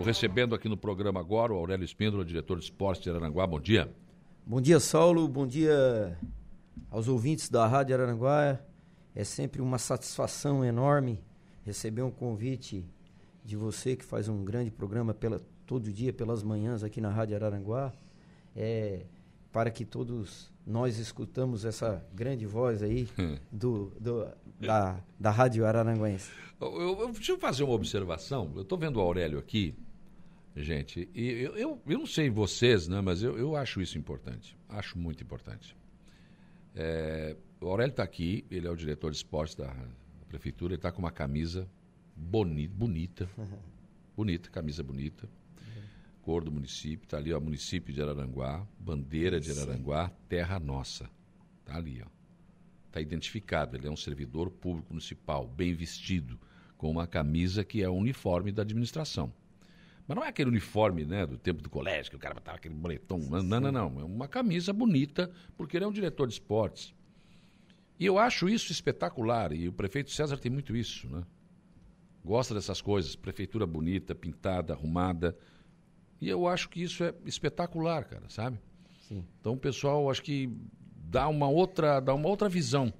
Estou recebendo aqui no programa agora o Aurélio Espíndola, diretor de esportes de Araranguá. Bom dia. Bom dia, Saulo. Bom dia aos ouvintes da Rádio Araranguá. É sempre uma satisfação enorme receber um convite de você que faz um grande programa pela, todo dia pelas manhãs aqui na Rádio Araranguá. É, para que todos nós escutamos essa grande voz aí do, do da, da Rádio Araranguense. Eu, eu, deixa eu fazer uma observação. Eu estou vendo o Aurélio aqui, gente, e eu, eu, eu não sei vocês, né, mas eu, eu acho isso importante. Acho muito importante. É, o Aurélio está aqui, ele é o diretor de esportes da, da prefeitura, ele está com uma camisa boni, bonita, bonita, camisa bonita cor do município, está ali, ó, município de Araranguá, bandeira de Araranguá, Sim. terra nossa. Está ali, ó. Está identificado, ele é um servidor público municipal, bem vestido, com uma camisa que é o uniforme da administração. Mas não é aquele uniforme né, do tempo do colégio, que o cara botava aquele boletom. Não, não, não. É uma camisa bonita, porque ele é um diretor de esportes. E eu acho isso espetacular, e o prefeito César tem muito isso, né? Gosta dessas coisas, prefeitura bonita, pintada, arrumada. E eu acho que isso é espetacular, cara, sabe? Sim. Então pessoal acho que dá uma outra, dá uma outra visão.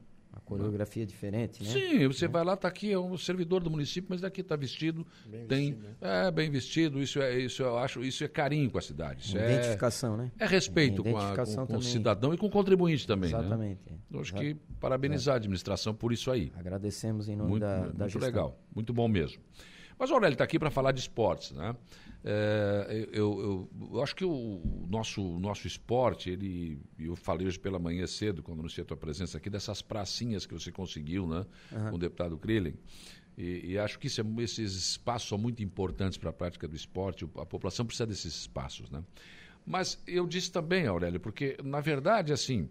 Coreografia diferente, né? Sim, você é. vai lá, está aqui, é um servidor do município, mas daqui está vestido, bem tem, vestido, né? é bem vestido, isso é, isso eu acho, isso é carinho com a cidade. Isso é identificação, é, né? É respeito com, a, com, com o cidadão e com o contribuinte também, né? Exatamente. Né? Eu acho que parabenizar a administração por isso aí. Agradecemos em nome muito, da, da Muito legal, muito bom mesmo. Mas o Aurélio está aqui para falar de esportes, né? É, eu, eu, eu, acho que o nosso, nosso esporte, ele, eu falei hoje pela manhã cedo, quando anunciei a tua presença aqui, dessas pracinhas que você conseguiu né, uhum. com o deputado Krillen. E, e, acho que é, esses espaços são muito importantes para a prática do esporte, a população precisa desses espaços. Né? Mas eu disse também, Aurélio, porque, na verdade, assim,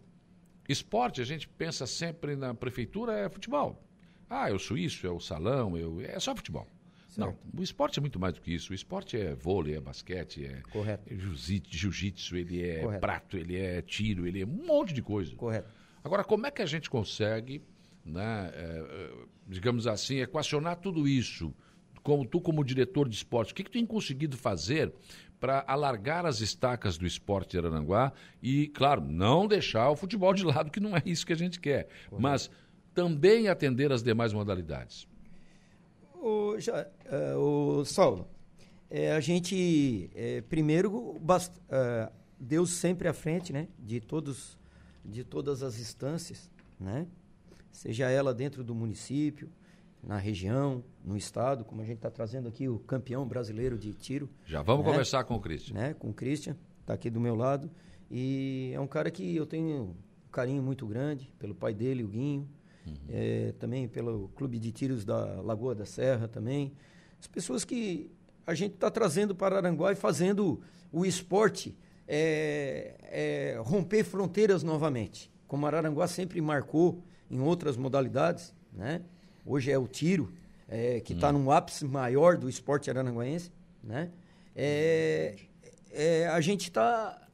esporte, a gente pensa sempre na prefeitura, é futebol. Ah, eu sou isso, é o salão, eu, é só futebol. Não, o esporte é muito mais do que isso. O esporte é vôlei, é basquete, é, Correto. é jiu-jitsu, ele é Correto. prato, ele é tiro, ele é um monte de coisa. Correto. Agora, como é que a gente consegue, né, é, é digamos assim, equacionar tudo isso? Como tu, como diretor de esporte, o que, que tu tem conseguido fazer para alargar as estacas do esporte de Arananguá e, claro, não deixar o futebol de lado, que não é isso que a gente quer, Correto. mas também atender as demais modalidades? O, já, uh, o Saulo, é, a gente, é, primeiro, bast, uh, Deus sempre à frente, né? De, todos, de todas as instâncias, né? Seja ela dentro do município, na região, no estado, como a gente está trazendo aqui o campeão brasileiro de tiro. Já vamos né? conversar com o Christian. Né? Com o Christian, está aqui do meu lado. E é um cara que eu tenho um carinho muito grande pelo pai dele, o Guinho, uhum. é, também pelo Clube de Tiros da Lagoa da Serra também. As pessoas que a gente está trazendo para Aranguá e fazendo o esporte é, é, romper fronteiras novamente. Como Araranguá sempre marcou em outras modalidades, né? Hoje é o tiro, é, que está hum. num ápice maior do esporte aranguaense, né? É, é, a gente está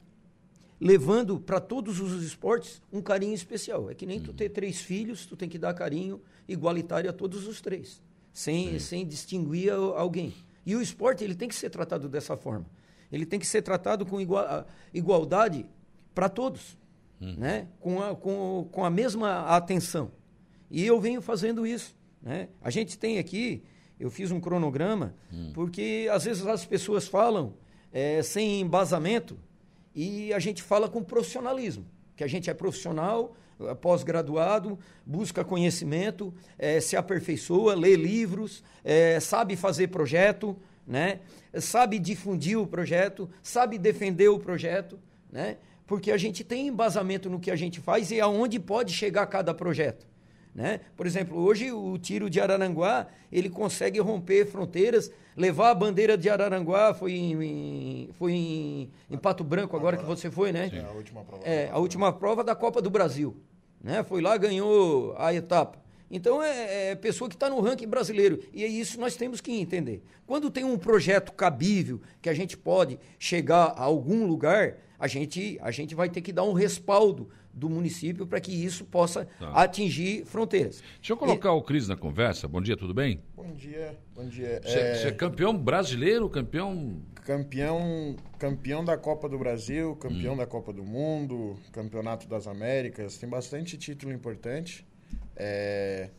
levando para todos os esportes um carinho especial. É que nem uhum. tu ter três filhos, tu tem que dar carinho igualitário a todos os três, sem, sem distinguir alguém. E o esporte ele tem que ser tratado dessa forma. Ele tem que ser tratado com igual, igualdade para todos, uhum. né? com, a, com, com a mesma atenção. E eu venho fazendo isso. Né? A gente tem aqui, eu fiz um cronograma, uhum. porque às vezes as pessoas falam é, sem embasamento, e a gente fala com profissionalismo, que a gente é profissional, eh, pós-graduado, busca conhecimento, é, se aperfeiçoa, lê livros, é, sabe fazer projeto, né? sabe difundir o projeto, sabe defender o projeto, né? porque a gente tem embasamento no que a gente faz e aonde pode chegar cada projeto. Né? Por exemplo, hoje o tiro de Araranguá, ele consegue romper fronteiras, levar a bandeira de Araranguá, foi em, foi em, em Pato Branco agora, agora que você foi, né? Sim, a última prova. É, a última prova da Copa do Brasil. Né? Foi lá, ganhou a etapa. Então é, é pessoa que está no ranking brasileiro. E é isso nós temos que entender. Quando tem um projeto cabível, que a gente pode chegar a algum lugar, a gente, a gente vai ter que dar um respaldo do município para que isso possa tá. atingir fronteiras. Deixa eu colocar e... o Cris na conversa. Bom dia, tudo bem? Bom dia, bom dia. Você é... é... campeão brasileiro, campeão... Campeão, campeão da Copa do Brasil, campeão hum. da Copa do Mundo, campeonato das Américas, tem bastante título importante. É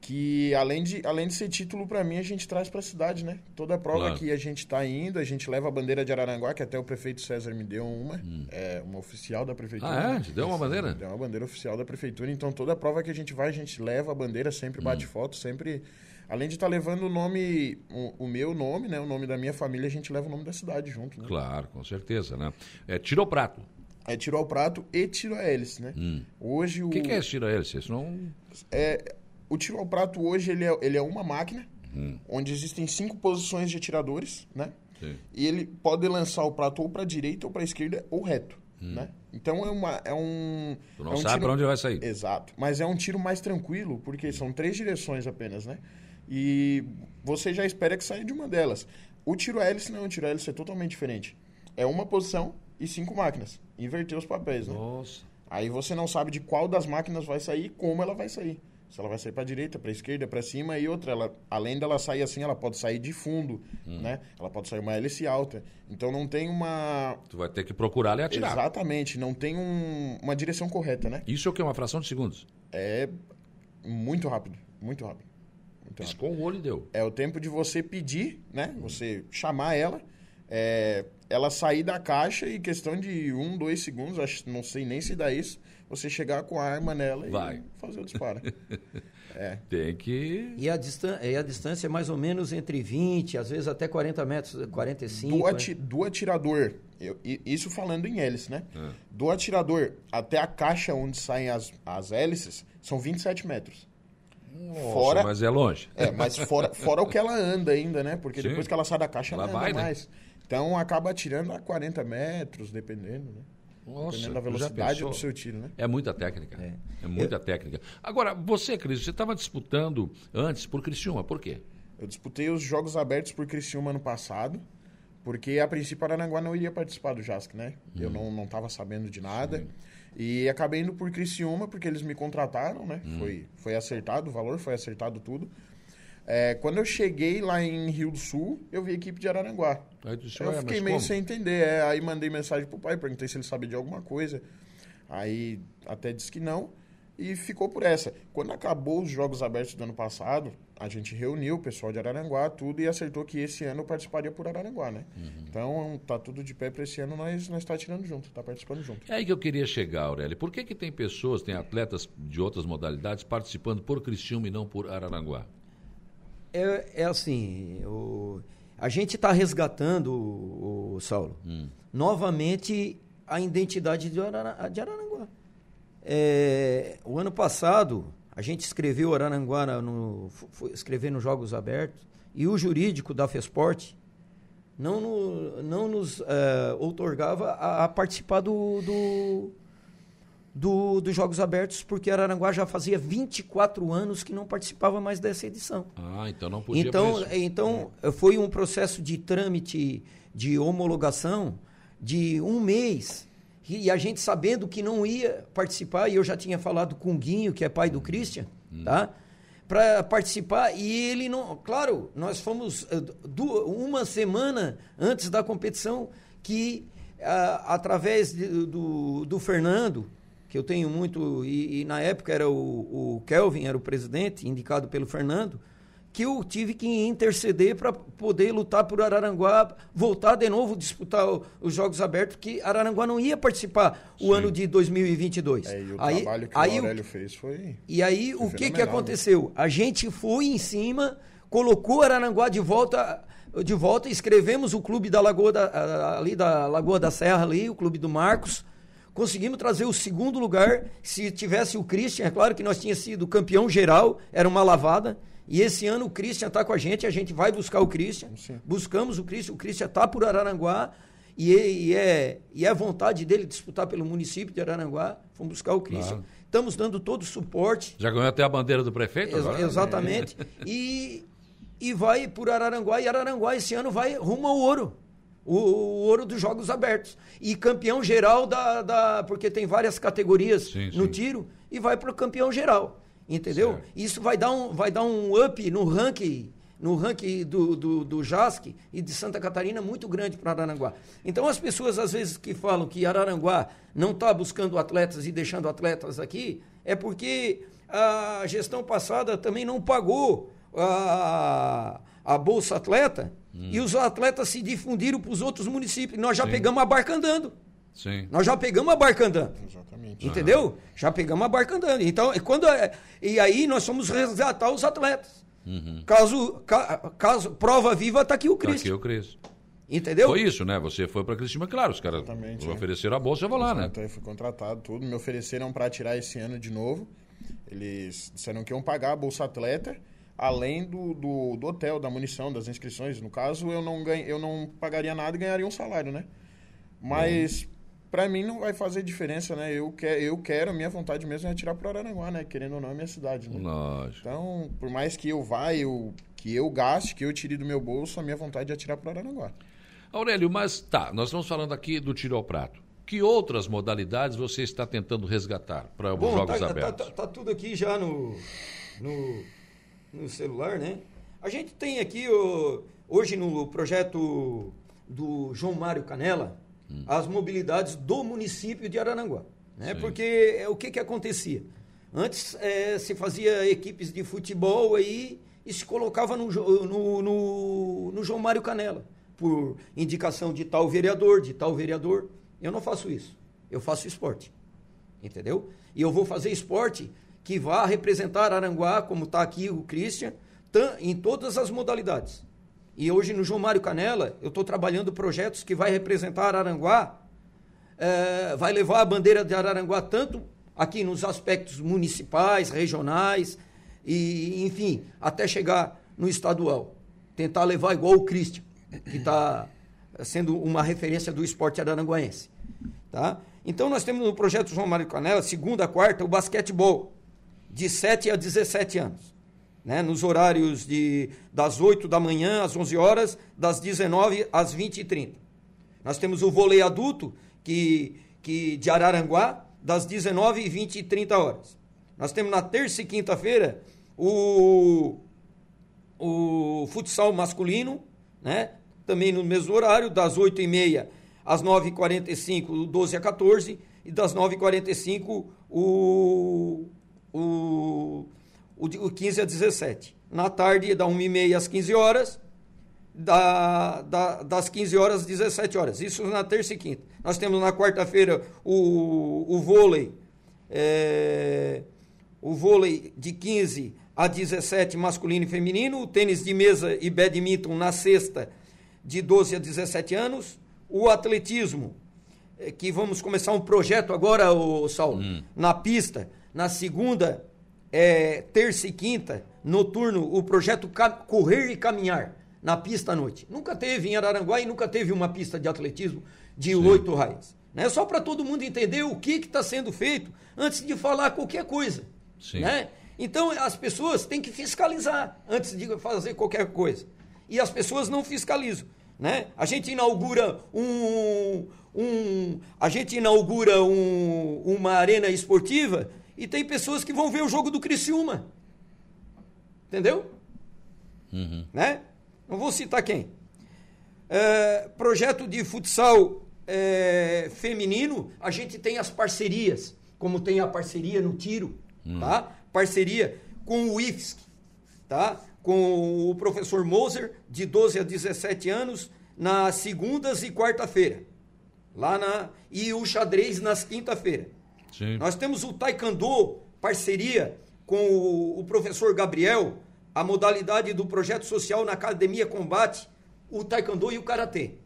que além de, além de ser título para mim, a gente traz para a cidade, né? Toda prova claro. que a gente está indo, a gente leva a bandeira de Araranguá, que até o prefeito César me deu uma, hum. é uma oficial da prefeitura. Ah, é? Te deu uma bandeira? Deu uma bandeira oficial da prefeitura, então toda prova que a gente vai, a gente leva a bandeira, sempre bate hum. foto, sempre além de estar tá levando o nome, o, o, meu nome, né, o nome da minha família, a gente leva o nome da cidade junto, né? Claro, com certeza, né? É, tirou o prato. É, tirou o prato e tirou a hélice, né? Hum. Hoje o... O que, que é esse tiro a hélice? Isso não... É, o tiro ao prato hoje ele é, ele é uma máquina hum. onde existem cinco posições de atiradores, né? Sim. E ele pode lançar o prato ou para direita ou para esquerda ou reto, hum. né? Então é uma é um Tu não é um sabe para onde vai sair. Exato, mas é um tiro mais tranquilo porque são três direções apenas, né? E você já espera que saia de uma delas. O tiro a hélice não, o tiro a hélice é totalmente diferente. É uma posição e cinco máquinas. Inverter os papéis, né? Nossa. Aí você não sabe de qual das máquinas vai sair e como ela vai sair. Se ela vai sair para direita, para esquerda, para cima e outra, ela, além dela sair assim, ela pode sair de fundo, hum. né? Ela pode sair uma hélice alta. Então não tem uma Tu vai ter que procurar e atirar. Exatamente, não tem um, uma direção correta, né? Isso é o que uma fração de segundos. É muito rápido, muito rápido. Muito Piscou o olho e deu. É o tempo de você pedir, né? Você chamar ela, é, ela sair da caixa e questão de um, dois segundos, acho, não sei nem se dá isso, você chegar com a arma nela Vai. e fazer o disparo. é. Tem que. E a, distan e a distância é mais ou menos entre 20, às vezes até 40 metros, 45. Do, ati né? do atirador, eu, isso falando em hélice, né? É. Do atirador até a caixa onde saem as, as hélices, são 27 metros. Nossa, fora, mas é longe. É, mas fora, fora o que ela anda ainda, né? Porque Sim. depois que ela sai da caixa, ela, ela vai, anda né? mais. Né? Então acaba atirando a 40 metros, dependendo, né? Nossa, Dependendo da velocidade do seu tiro, né? É muita técnica. É, é muita Eu... técnica. Agora, você, Cris, você estava disputando antes por Criciúma, por quê? Eu disputei os Jogos Abertos por Criciúma ano passado, porque a princípio Aranaguá não iria participar do JASC, né? Hum. Eu não estava sabendo de nada. Sim. E acabei indo por Criciúma, porque eles me contrataram, né? Hum. Foi, foi acertado o valor, foi acertado tudo. É, quando eu cheguei lá em Rio do Sul, eu vi a equipe de Araranguá. Aí disse, eu fiquei meio como? sem entender. É, aí mandei mensagem pro pai, perguntei se ele sabia de alguma coisa. Aí até disse que não. E ficou por essa. Quando acabou os Jogos Abertos do ano passado, a gente reuniu o pessoal de Araranguá, tudo, e acertou que esse ano eu participaria por Araranguá, né? Uhum. Então, tá tudo de pé para esse ano, nós, nós tá tirando junto, tá participando junto. É aí que eu queria chegar, Aurélio. Por que que tem pessoas, tem atletas de outras modalidades participando por Criciúma e não por Araranguá? É, é assim, o, a gente está resgatando, o, o Saulo, hum. novamente a identidade de, Arana, de Araranguá. É, o ano passado, a gente escreveu Araranguá no, foi, escrever nos Jogos Abertos, e o jurídico da FESPORT não, no, não nos é, outorgava a, a participar do, do do, dos Jogos Abertos, porque Araranguá já fazia 24 anos que não participava mais dessa edição. Ah, então não podia Então, então é. foi um processo de trâmite de homologação de um mês. E a gente sabendo que não ia participar, e eu já tinha falado com o Guinho, que é pai do Christian, hum. tá? Para participar, e ele não. Claro, nós fomos eh, uma semana antes da competição que, ah, através de, do, do Fernando, que eu tenho muito, e, e na época era o, o, Kelvin, era o presidente, indicado pelo Fernando, que eu tive que interceder para poder lutar por Araranguá, voltar de novo disputar o, os Jogos Abertos, que Araranguá não ia participar o Sim. ano de 2022. É, e o aí, trabalho que aí, o Aurélio fez foi. E aí foi o que, que aconteceu? A gente foi em cima, colocou Araranguá de volta de volta, escrevemos o clube da Lagoa da, ali da Lagoa da Serra ali, o clube do Marcos, conseguimos trazer o segundo lugar. Se tivesse o Christian, é claro que nós tínhamos sido campeão geral, era uma lavada. E esse ano o Christian está com a gente, a gente vai buscar o Christian. Sim. Buscamos o Christian, o Christian está por Araranguá. E, e, é, e é vontade dele disputar pelo município de Araranguá. Fomos buscar o Christian. Claro. Estamos dando todo o suporte. Já ganhou até a bandeira do prefeito? Ex exatamente. e, e vai por Araranguá. E Araranguá esse ano vai rumo ao ouro. O, o, ouro dos Jogos Abertos. E campeão geral da. da porque tem várias categorias sim, no sim. tiro, e vai para o campeão geral. Entendeu? Certo. Isso vai dar, um, vai dar um up no ranking no ranking do, do, do JASC e de Santa Catarina muito grande para Araranguá. Então as pessoas às vezes que falam que Araranguá não está buscando atletas e deixando atletas aqui, é porque a gestão passada também não pagou a, a Bolsa Atleta hum. e os atletas se difundiram para os outros municípios. Nós já Sim. pegamos a barca andando. Sim. Nós já pegamos a barca andando. Exatamente. Entendeu? Já pegamos a barca andando. Então, quando, é, e aí nós fomos resgatar os atletas. Uhum. Caso, ca, caso, prova viva, está aqui o Cristo. Está aqui o Cristo. Entendeu? Foi isso, né? Você foi para Cristina, claro, os caras é. ofereceram a bolsa, eu vou lá, né? Eu fui contratado, tudo. Me ofereceram para tirar esse ano de novo. Eles disseram que iam pagar a bolsa atleta, além do, do, do, hotel, da munição, das inscrições. No caso, eu não, ganho, eu não pagaria nada e ganharia um salário, né? Mas uhum para mim não vai fazer diferença, né? Eu, que, eu quero, a minha vontade mesmo é atirar pro Araranguá, né? Querendo ou não, é minha cidade, né? Lógico. Então, por mais que eu vá, eu, que eu gaste, que eu tire do meu bolso, a minha vontade é atirar pro Araranguá. Aurélio, mas tá, nós estamos falando aqui do tiro ao prato. Que outras modalidades você está tentando resgatar para os Jogos tá, tá Abertos? Tá, tá, tá, tudo aqui já no, no, no, celular, né? A gente tem aqui, hoje no projeto do João Mário Canela, hum. as mobilidades do município de Araranguá. Né? Porque é, o que, que acontecia? Antes é, se fazia equipes de futebol aí e se colocava no, no, no, no João Mário Canela, por indicação de tal vereador, de tal vereador. Eu não faço isso. Eu faço esporte. Entendeu? E eu vou fazer esporte que vá representar Aranguá, como está aqui o Christian, em todas as modalidades. E hoje no João Mário Canela, eu estou trabalhando projetos que vai representar Araranguá, é, vai levar a bandeira de Araranguá tanto aqui nos aspectos municipais, regionais, e enfim, até chegar no estadual. Tentar levar igual o Christian, que está sendo uma referência do esporte araranguaense. Tá? Então nós temos no projeto João Mário Canela, segunda, quarta, o basquetebol, de 7 a 17 anos né, nos horários de, das 8 da manhã às 11 horas, das 19 às 20 e 30. Nós temos o vôlei adulto, que, que de Araranguá, das 19 e 20 e 30 horas. Nós temos na terça e quinta-feira o, o futsal masculino, né, também no mesmo horário, das 8 e meia às 9h45, do 12 a 14, e das 9h45 o, o o, o 15 a 17. Na tarde, da 1h30 às 15 horas, da, da, das 15 horas às 17 horas. Isso na terça e quinta. Nós temos na quarta-feira o, o vôlei, é, o vôlei de 15 a 17 masculino e feminino, o tênis de mesa e badminton na sexta de 12 a 17 anos, o atletismo, é, que vamos começar um projeto agora, o Saulo, hum. na pista, na segunda é, terça e quinta, noturno, o projeto Correr e Caminhar, na pista à noite. Nunca teve em Araranguá e nunca teve uma pista de atletismo de oito raias. Né? Só para todo mundo entender o que está sendo feito antes de falar qualquer coisa. Sim. Né? Então, as pessoas têm que fiscalizar antes de fazer qualquer coisa. E as pessoas não fiscalizam. Né? A gente inaugura um, um a gente inaugura um, uma arena esportiva e tem pessoas que vão ver o jogo do Criciúma. Entendeu? Uhum. Né? Não vou citar quem. É, projeto de futsal é, feminino, a gente tem as parcerias, como tem a parceria no tiro, uhum. tá? Parceria com o IFSC, tá? Com o professor Moser, de 12 a 17 anos, nas segundas e quarta-feira. Lá na. E o xadrez nas quinta-feira. Sim. Nós temos o Taekwondo, parceria com o, o professor Gabriel, a modalidade do projeto social na Academia Combate, o Taekwondo e o Karatê.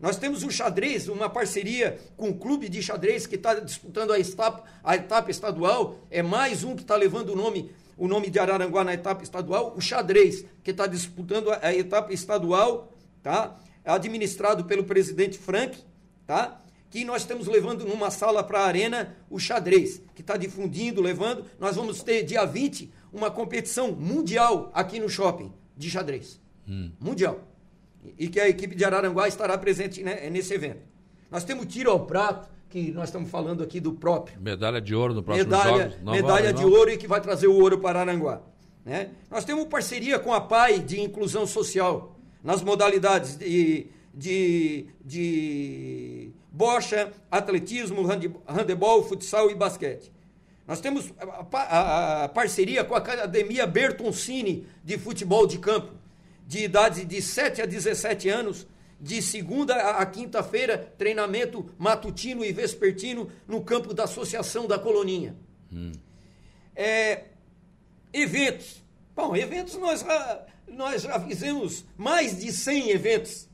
Nós temos o xadrez, uma parceria com o clube de xadrez que está disputando a etapa, a etapa estadual. É mais um que está levando o nome, o nome de Araranguá na etapa estadual. O xadrez, que está disputando a, a etapa estadual, tá? administrado pelo presidente Frank. Tá? Que nós estamos levando numa sala para a arena o xadrez, que está difundindo, levando. Nós vamos ter dia 20 uma competição mundial aqui no shopping de xadrez. Hum. Mundial. e que a equipe de Araranguá estará presente né, nesse evento. Nós temos tiro ao prato, que nós estamos falando aqui do próprio. Medalha de ouro no próximo medalha, Jogos. medalha de ouro e que vai trazer o ouro para Aranguá. Né? Nós temos parceria com a PAI de inclusão social nas modalidades de, de, de bocha, atletismo, handebol, futsal e basquete. Nós temos a, parceria com a Academia Bertoncini de futebol de campo, de idade de 7 a 17 anos, de segunda a quinta-feira, treinamento matutino e vespertino no campo da Associação da Coloninha. Hum. É, eventos. Bom, eventos nós, nós já fizemos mais de 100 eventos.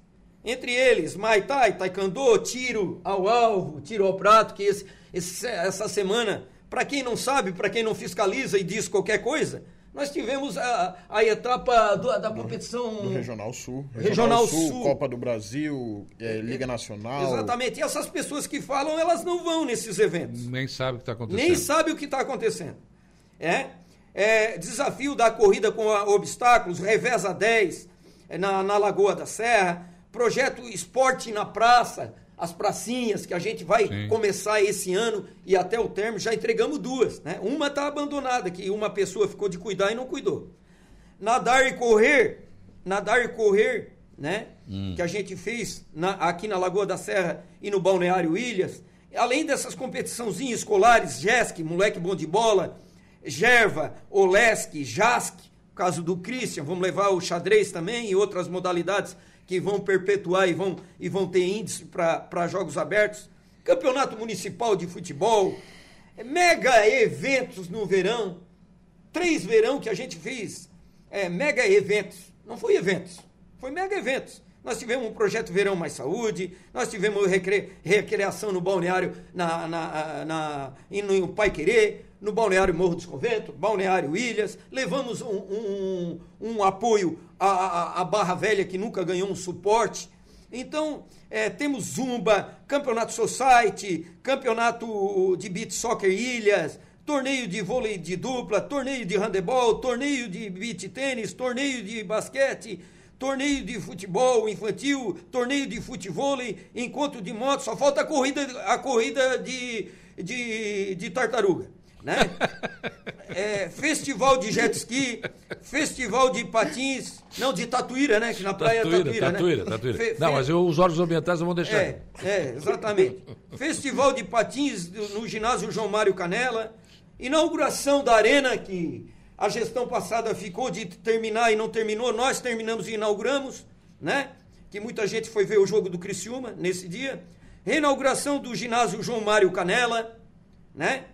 Entre eles, Muay Thai, Taekwondo, tiro ao alvo, tiro ao prato, que esse, esse, essa semana, para quem não sabe, para quem não fiscaliza e diz qualquer coisa, nós tivemos a, a etapa do, da competição. Do Regional Sul. Regional, Regional Sul, Sul, Copa do Brasil, é, Liga Nacional. Exatamente. E essas pessoas que falam, elas não vão nesses eventos. Nem sabem o que está acontecendo. Nem sabem o que está acontecendo. É? é? Desafio da corrida com obstáculos, Reveza 10, é, na, na Lagoa da Serra. Projeto Esporte na Praça as pracinhas que a gente vai Sim. começar esse ano e até o termo, já entregamos duas. Né? Uma está abandonada, que uma pessoa ficou de cuidar e não cuidou. Nadar e correr, nadar e correr, né? Hum. Que a gente fez na, aqui na Lagoa da Serra e no Balneário Ilhas. Além dessas competiçãozinhas escolares, JESC, moleque bom de bola, Gerva, Olesk, JASC, caso do Christian, vamos levar o xadrez também e outras modalidades que vão perpetuar e vão, e vão ter índice para jogos abertos, campeonato municipal de futebol, mega eventos no verão, três verão que a gente fez, é, mega eventos, não foi eventos, foi mega eventos. Nós tivemos um projeto Verão Mais Saúde, nós tivemos recre, recreação no balneário na, na, na, no Pai Querer, no Balneário Morro dos Conventos, Balneário Ilhas, levamos um, um, um apoio à, à, Barra Velha, que nunca ganhou um suporte. Então, é, temos Zumba, Campeonato Society, Campeonato de Beach Soccer Ilhas, torneio de vôlei de dupla, torneio de handebol, torneio de beach tênis, torneio de basquete, torneio de futebol infantil, torneio de futevôlei, encontro de moto, só falta a corrida, a corrida de, de, de tartaruga né? É, festival de jet ski, festival de patins, não, de Tatuíra, né? Que na praia tatuíra, é Tatuíra, tatuíra, né? tatuíra. Fe, não, mas eu, os órgãos ambientais não vão deixar. É, é, exatamente. festival de patins no ginásio João Mário Canela, inauguração da arena que a gestão passada ficou de terminar e não terminou, nós terminamos e inauguramos, né? Que muita gente foi ver o jogo do Criciúma nesse dia. Reinauguração do ginásio João Mário Canela, né?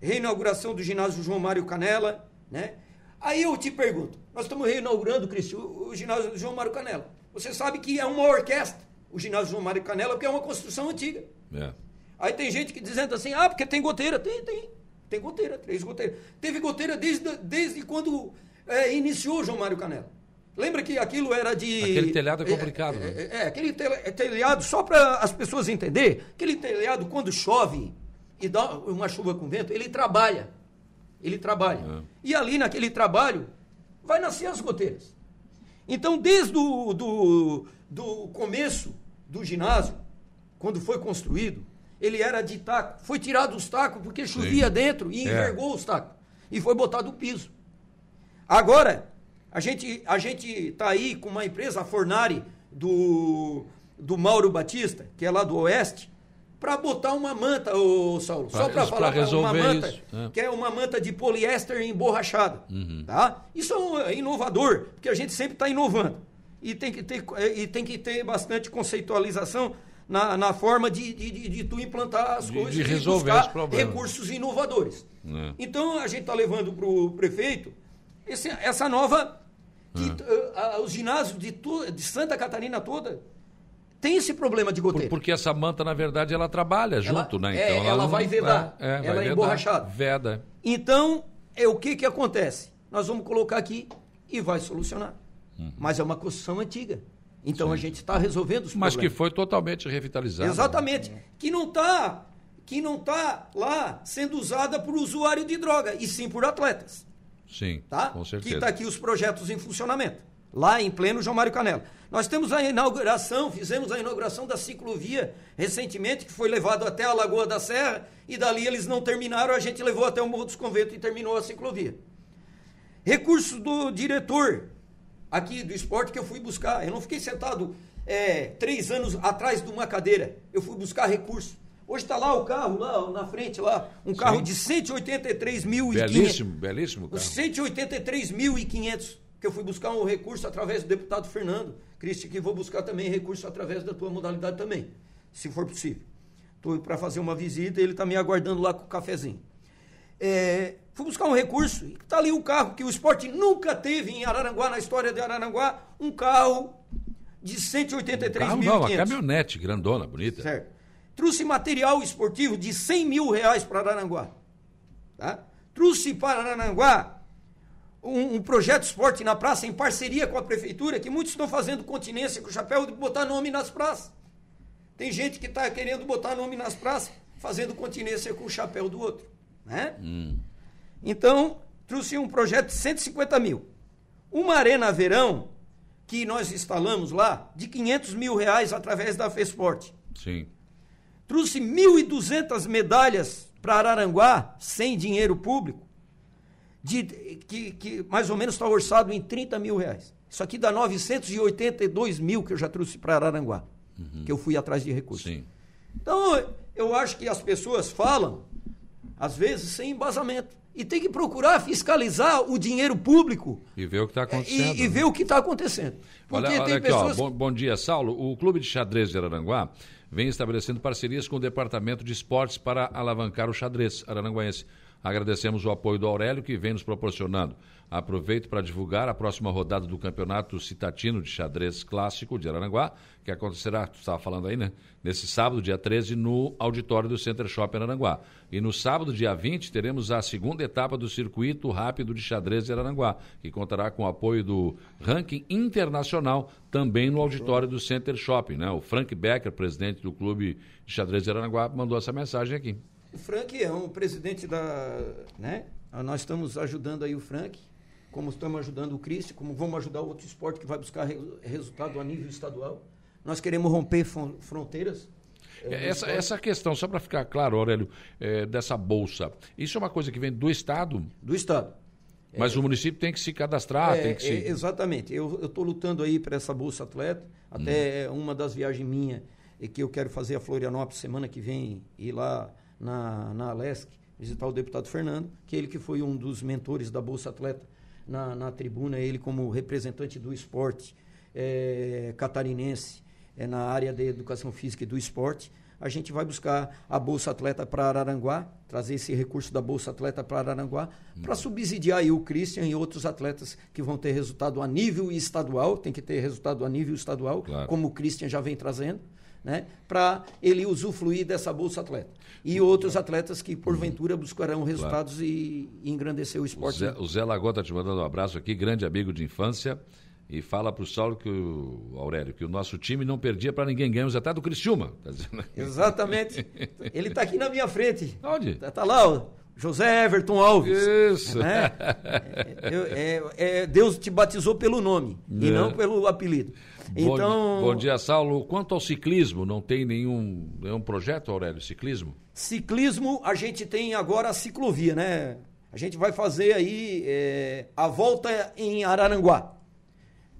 Reinauguração do ginásio João Mário Canela, né? Aí eu te pergunto, nós estamos reinaugurando o, o ginásio João Mário Canela. Você sabe que é uma orquestra, o ginásio João Mário Canela, porque é uma construção antiga. É. Aí tem gente que dizendo assim, ah, porque tem goteira. Tem, tem. Tem goteira, três goteiras. Teve goteira desde, desde quando é, iniciou o João Mário Canela. Lembra que aquilo era de. Aquele telhado é complicado, é, né? É, é aquele telhado, só para as pessoas entenderem, aquele telhado, quando chove, e dá uma chuva com vento, ele trabalha. Ele trabalha. É. E ali naquele trabalho vai nascer as goteiras. Então, desde o do, do começo do ginásio, quando foi construído, ele era de taco. Foi tirado os tacos porque chovia Sim. dentro e é. envergou os tacos. E foi botado o piso. Agora, a gente a gente está aí com uma empresa, a Fornari, do, do Mauro Batista, que é lá do Oeste, para botar uma manta, ô Saulo, pra, só para falar uma manta, isso, é. que é uma manta de poliéster emborrachada, uhum. tá? Isso é, é inovador, porque a gente sempre está inovando. E tem que ter, é, e tem que ter bastante conceitualização na, na forma de, de, de, de tu implantar as de, coisas de resolver e buscar recursos inovadores. É. Então a gente está levando para o prefeito esse, essa nova. Que, é. uh, os ginásios de, tu, de Santa Catarina toda tem esse problema de goteira. porque essa manta, na verdade, ela trabalha ela, junto, né? É, então, é, ela, ela vai vedar. É, é, ela é emborrachada. Veda. Então, é o que, que acontece? Nós vamos colocar aqui e vai solucionar. Uhum. Mas é uma construção antiga. Então Sim. a gente está resolvendo os Mas problemas. que foi totalmente revitalizada. Exatamente. Que não está que não tá lá sendo usada por usuário de droga, e sim por atletas. Sim, tá? com certeza. Que está aqui os projetos em funcionamento. Lá em pleno João Mário Canela. Nós temos a inauguração, fizemos a inauguração da ciclovia recentemente, que foi levado até a Lagoa da Serra, e dali eles não terminaram, a gente levou até o Morro dos Conventos e terminou a ciclovia. Recurso do diretor aqui do esporte que eu fui buscar. Eu não fiquei sentado é, três anos atrás de uma cadeira. Eu fui buscar recurso. Hoje está lá o carro, lá na frente, lá, um carro Sim. de 183 mil Belíssimo, belíssimo carro. 183.500 que eu fui buscar um recurso através do deputado Fernando. Cristi, que vou buscar também recurso através da tua modalidade também, se for possível. Estou para fazer uma visita e ele está me aguardando lá com o cafezinho. É, fui buscar um recurso, está ali o carro que o esporte nunca teve em Araranguá, na história de Araranguá, um carro de 183 um carro, mil. Não, uma caminhonete grandona, bonita. Certo. Trouxe material esportivo de 100 mil reais para Araranguá. Tá? Trouxe para Araranguá um, um, projeto esporte na praça em parceria com a prefeitura, que muitos estão fazendo continência com o chapéu de botar nome nas praças. Tem gente que está querendo botar nome nas praças, fazendo continência com o chapéu do outro. Né? Hum. Então, trouxe um projeto de 150 mil. Uma arena verão, que nós instalamos lá, de 500 mil reais através da FESPORT. Sim. Trouxe 1.200 medalhas para Araranguá, sem dinheiro público, de, que, que mais ou menos está orçado em 30 mil reais. Isso aqui dá 982 mil que eu já trouxe para Araranguá, uhum. que eu fui atrás de recursos. Sim. Então, eu acho que as pessoas falam, às vezes, sem embasamento. E tem que procurar fiscalizar o dinheiro público. E ver o que está acontecendo. E, e, ver o que está acontecendo. Porque olha, olha aqui, pessoas... ó, bom, bom, dia, Saulo. O Clube de Xadrez de Araranguá vem estabelecendo parcerias com o Departamento de Esportes para alavancar o xadrez araranguense. Agradecemos o apoio do Aurélio, que vem nos proporcionando. Aproveito para divulgar a próxima rodada do Campeonato Citatino de Xadrez Clássico de Araranguá, que acontecerá, tu estava falando aí, né? Nesse sábado, dia 13, no auditório do Center Shopping Araranguá. E no sábado, dia 20, teremos a segunda etapa do Circuito Rápido de Xadrez de Araranguá, que contará com o apoio do ranking internacional, também no auditório do Center Shopping, né? O Frank Becker, presidente do Clube de Xadrez de Araranguá, mandou essa mensagem aqui. O Frank é um presidente da. Né? Nós estamos ajudando aí o Frank como estamos ajudando o Cristo, como vamos ajudar outro esporte que vai buscar re resultado a nível estadual. Nós queremos romper fronteiras. É, essa, essa questão, só para ficar claro, Aurélio, é, dessa bolsa, isso é uma coisa que vem do Estado? Do Estado. Mas é, o município tem que se cadastrar, é, tem que se... É, exatamente. Eu estou lutando aí para essa Bolsa Atleta. Até hum. uma das viagens minhas é que eu quero fazer a Florianópolis semana que vem, ir lá na, na Alesc, visitar o deputado Fernando, que ele que foi um dos mentores da Bolsa Atleta na, na tribuna, ele como representante do esporte é, catarinense é, na área de educação física e do esporte. A gente vai buscar a Bolsa Atleta para Araranguá, trazer esse recurso da Bolsa Atleta para Araranguá, hum. para subsidiar aí o Christian e outros atletas que vão ter resultado a nível estadual, tem que ter resultado a nível estadual, claro. como o Christian já vem trazendo né, para ele usufruir dessa Bolsa Atleta. E outros atletas que, porventura, buscarão resultados claro. e, e, engrandecer o esporte. O Zé, o Zé Lagoa está te mandando um abraço aqui, grande amigo de infância. E fala para o Saulo que o Aurélio que o nosso time não perdia para ninguém, ganhamos até do Criciúma. Tá Exatamente. Ele está aqui na minha frente. Onde? Está tá lá, ó. José Everton Alves. Isso. Né? É, é, é, Deus te batizou pelo nome e é. não pelo apelido. Então, bom, bom, dia, Saulo. Quanto ao ciclismo, não tem nenhum, nenhum projeto, Aurélio, ciclismo? Ciclismo, a gente tem agora a ciclovia, né? A gente vai fazer aí é, a volta em Araranguá.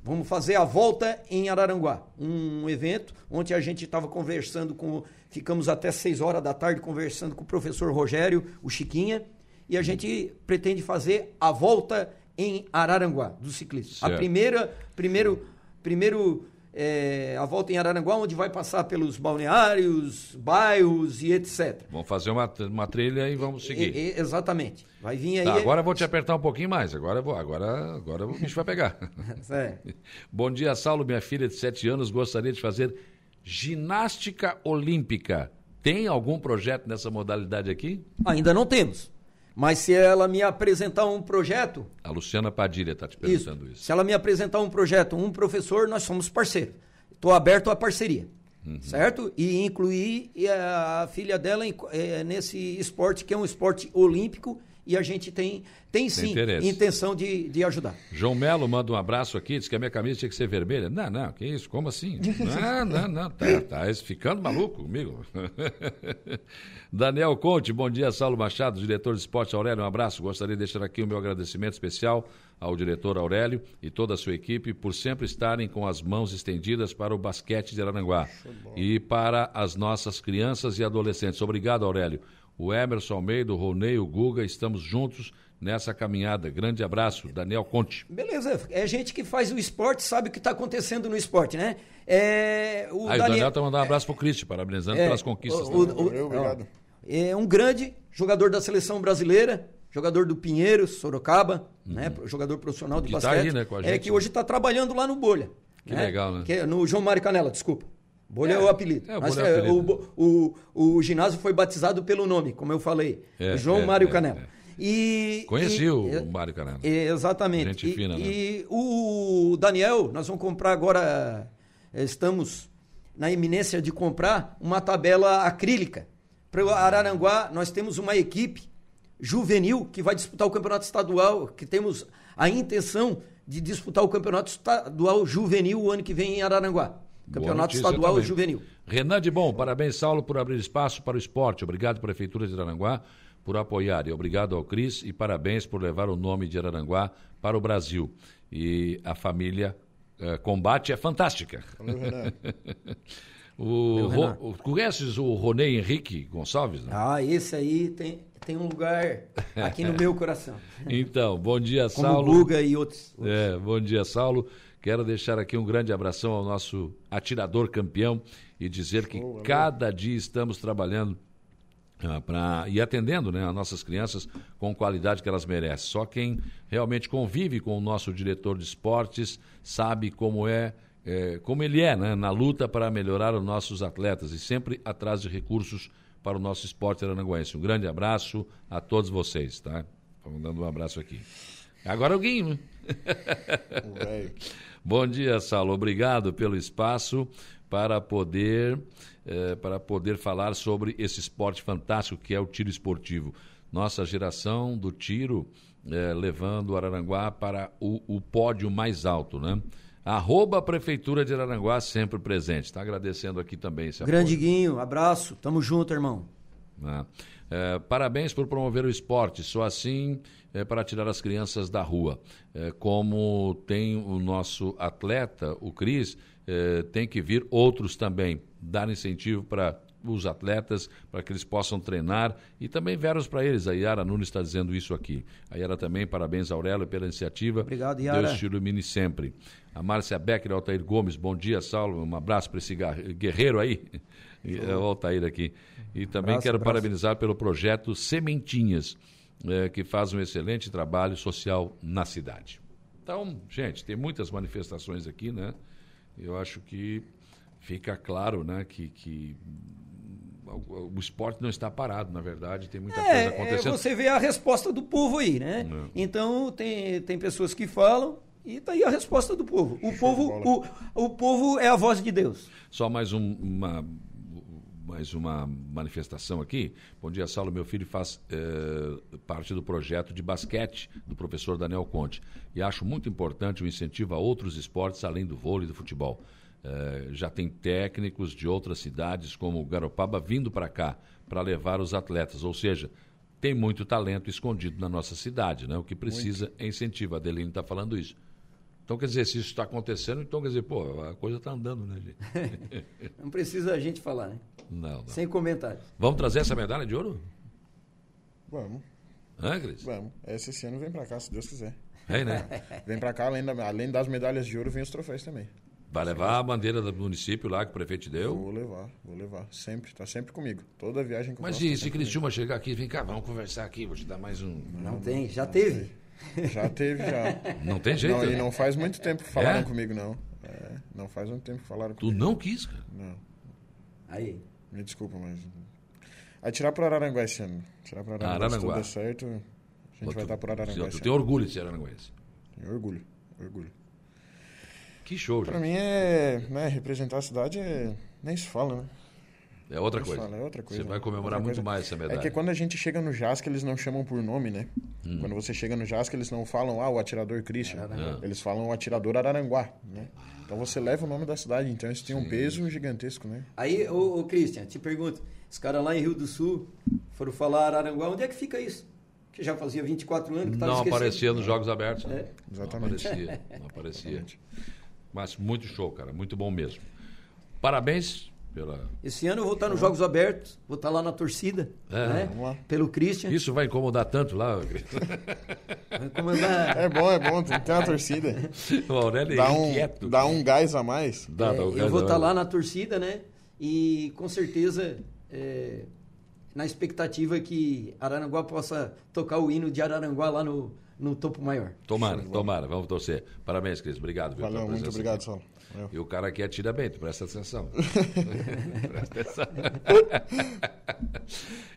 Vamos fazer a volta em Araranguá. Um evento onde a gente estava conversando com. Ficamos até 6 horas da tarde conversando com o professor Rogério, o Chiquinha, e a gente pretende fazer a volta em Araranguá, do ciclismo. Certo. A primeira. Primeiro Primeiro, é, a volta em Araranguá, onde vai passar pelos balneários, bairros e etc. Vamos fazer uma, uma trilha e vamos seguir. E, e, exatamente. Vai vir aí. Tá, agora eu vou te apertar um pouquinho mais. Agora, vou, agora, agora o bicho vai pegar. é. Bom dia, Saulo. Minha filha de 7 anos gostaria de fazer ginástica olímpica. Tem algum projeto nessa modalidade aqui? Ainda não temos. Mas se ela me apresentar um projeto. A Luciana Padilha está te perguntando isso, isso, Se ela me apresentar um projeto, um professor, nós somos parceiros. Estou aberto à parceria. Uhum. Certo? E incluir a filha dela é, nesse esporte, que é um esporte olímpico e a gente tem, tem sim interesse. intenção de, de ajudar. João Melo manda um abraço aqui, diz que a minha camisa tinha que ser vermelha. Não, não, que isso? Como assim? Não, não, não, tá, tá ficando maluco comigo. Daniel Conte, bom dia, Saulo Machado, diretor de esporte Aurélio, um abraço. Gostaria de deixar aqui o meu agradecimento especial ao diretor Aurélio e toda a sua equipe por sempre estarem com as mãos estendidas para o basquete de Araranguá e para as nossas crianças e adolescentes. Obrigado, Aurélio. O Emerson Almeida, o Ronei, o Guga, estamos juntos nessa caminhada. Grande abraço, Daniel Conte. Beleza, é gente que faz o esporte, sabe o que está acontecendo no esporte, né? É, o Aí, Daniel... o Daniel está mandando um abraço para o Cristi, parabenizando é, pelas conquistas. O, o, o, obrigado. É um grande jogador da seleção brasileira, jogador do Pinheiro, Sorocaba, uhum. né? Jogador profissional de que basquete. Tá aí, né, com a gente, é que hoje está trabalhando lá no Bolha. Que né? legal, né? Que é no João Mário Canela, desculpa. Bolha é, é o apelido. É, Mas, é, é o, o, o, ginásio foi batizado pelo nome, como eu falei. É, João Mário Canela. E, Conheci e, o Mário Canela. Exatamente. Gente e, fina, né? E o Daniel, nós vamos comprar agora, estamos na iminência de comprar uma tabela acrílica. Para o Araranguá, nós temos uma equipe juvenil que vai disputar o campeonato estadual, que temos a intenção de disputar o campeonato estadual juvenil o ano que vem em Araranguá. Campeonato Estadual também. Juvenil. Renan de Bom, parabéns, Saulo, por abrir espaço para o esporte. Obrigado, Prefeitura de Araranguá, por apoiar. E obrigado ao Cris e parabéns por levar o nome de Araranguá para o Brasil. E a família eh, Combate é fantástica. Valeu, Renan. o, Ro, o, conheces o Ronei Henrique Gonçalves? Né? Ah, esse aí tem, tem um lugar aqui no meu coração. Então, bom dia, Como Saulo. Guga e outros, outros. É, bom dia, Saulo. Quero deixar aqui um grande abração ao nosso atirador campeão e dizer que cada dia estamos trabalhando ah, para e atendendo né, as nossas crianças com qualidade que elas merecem. Só quem realmente convive com o nosso diretor de esportes sabe como é, é como ele é né, na luta para melhorar os nossos atletas e sempre atrás de recursos para o nosso esporte aranguense. Um grande abraço a todos vocês, tá? Vamos dando um abraço aqui. Agora o Guinho. Bom dia, Saulo. Obrigado pelo espaço para poder, eh, para poder falar sobre esse esporte fantástico que é o tiro esportivo. Nossa geração do tiro eh, levando o Araranguá para o, o, pódio mais alto, né? Arroba Prefeitura de Araranguá sempre presente. Está agradecendo aqui também esse apoio. Grande Guinho, abraço. Tamo junto, irmão. Ah. É, parabéns por promover o esporte, só assim é, para tirar as crianças da rua. É, como tem o nosso atleta, o Cris, tem que vir outros também, dar incentivo para os atletas, para que eles possam treinar e também veros para eles. A Yara Nunes está dizendo isso aqui. A Yara também, parabéns, Aurélio, pela iniciativa. Obrigado, Yara. Deus te ilumine sempre. A Márcia Becker, Altair Gomes, bom dia, Saulo. Um abraço para esse guerreiro aí. É o Altair aqui. E também abraço, quero abraço. parabenizar pelo projeto Sementinhas, é, que faz um excelente trabalho social na cidade. Então, gente, tem muitas manifestações aqui, né? Eu acho que fica claro, né, que, que o esporte não está parado, na verdade, tem muita é, coisa acontecendo. É, você vê a resposta do povo aí, né? É. Então, tem, tem pessoas que falam e está aí a resposta do povo. O povo, o, o povo é a voz de Deus. Só mais um, uma mais uma manifestação aqui. Bom dia, Saulo. Meu filho faz eh, parte do projeto de basquete do professor Daniel Conte. E acho muito importante o incentivo a outros esportes além do vôlei e do futebol. Eh, já tem técnicos de outras cidades, como Garopaba, vindo para cá para levar os atletas. Ou seja, tem muito talento escondido na nossa cidade. Né? O que precisa muito. é incentivo. A Adeline está falando isso. Então, quer dizer, se isso está acontecendo, então quer dizer, pô, a coisa está andando, né, gente? não precisa a gente falar, né? Não, não. Sem comentários. Vamos trazer essa medalha de ouro? Vamos. Hã, Cris? Vamos. Esse, esse ano vem para cá, se Deus quiser. É, né? vem para cá, além, da, além das medalhas de ouro, vem os troféus também. Vai levar a bandeira do município lá que o prefeito te deu? Vou levar, vou levar. Sempre, tá sempre comigo. Toda viagem que eu Mas faço, e se Cristiúma chegar aqui, vem cá, vamos conversar aqui, vou te dar mais um. Não, não tem, já teve. Já teve, já. Não tem jeito. Não, e não faz muito tempo que falaram é? comigo, não. É, não faz muito tempo que falaram comigo. Tu não quis, cara? Não. Aí. Me desculpa, mas. Aí tirar por Araranguá esse ano. Tirar por Araranguá. Araranguá. Se tudo der certo, a gente vai estar por Araranguá. Tu tem orgulho de ser aranguense? Tenho orgulho, orgulho. Que show, Pra mim é. Né, representar a cidade é. Nem se fala, né? É outra coisa. falam, é outra coisa, Você vai né? comemorar Outra muito coisa. mais essa É medalha. que quando a gente chega no JASC, eles não chamam por nome, né? Hum. Quando você chega no JASC, eles não falam, ah, o atirador Christian. Eles falam o atirador Araranguá, né? Então você leva o nome da cidade, então isso tem um peso gigantesco, né? Aí, ô, ô Christian, te pergunto, os caras lá em Rio do Sul foram falar Araranguá, onde é que fica isso? Que já fazia 24 anos que estava Não esquecido. aparecia nos Jogos Abertos. né? É. Exatamente. Não aparecia. Não aparecia. Mas muito show, cara. Muito bom mesmo. Parabéns pela. Esse ano eu vou estar nos Jogos Abertos, vou estar lá na torcida, É, né? vamos lá. Pelo Christian. Isso vai incomodar tanto lá. Vai comandar. É bom, é bom, tem que ter uma torcida. o Aurélio Dá é um, inquieto. dá um gás a mais. Dá, É, dá um eu vou estar lá na torcida, né? E com certeza é, na expectativa que Araranguá possa tocar o hino de Araranguá lá no, no topo maior. Tomara, tomara. Vamos torcer. Parabéns, Cris. Obrigado. viu, Valeu, pela muito presença obrigado, aqui. Saulo. Valeu. E o cara aqui atira bem, tu presta atenção. presta atenção.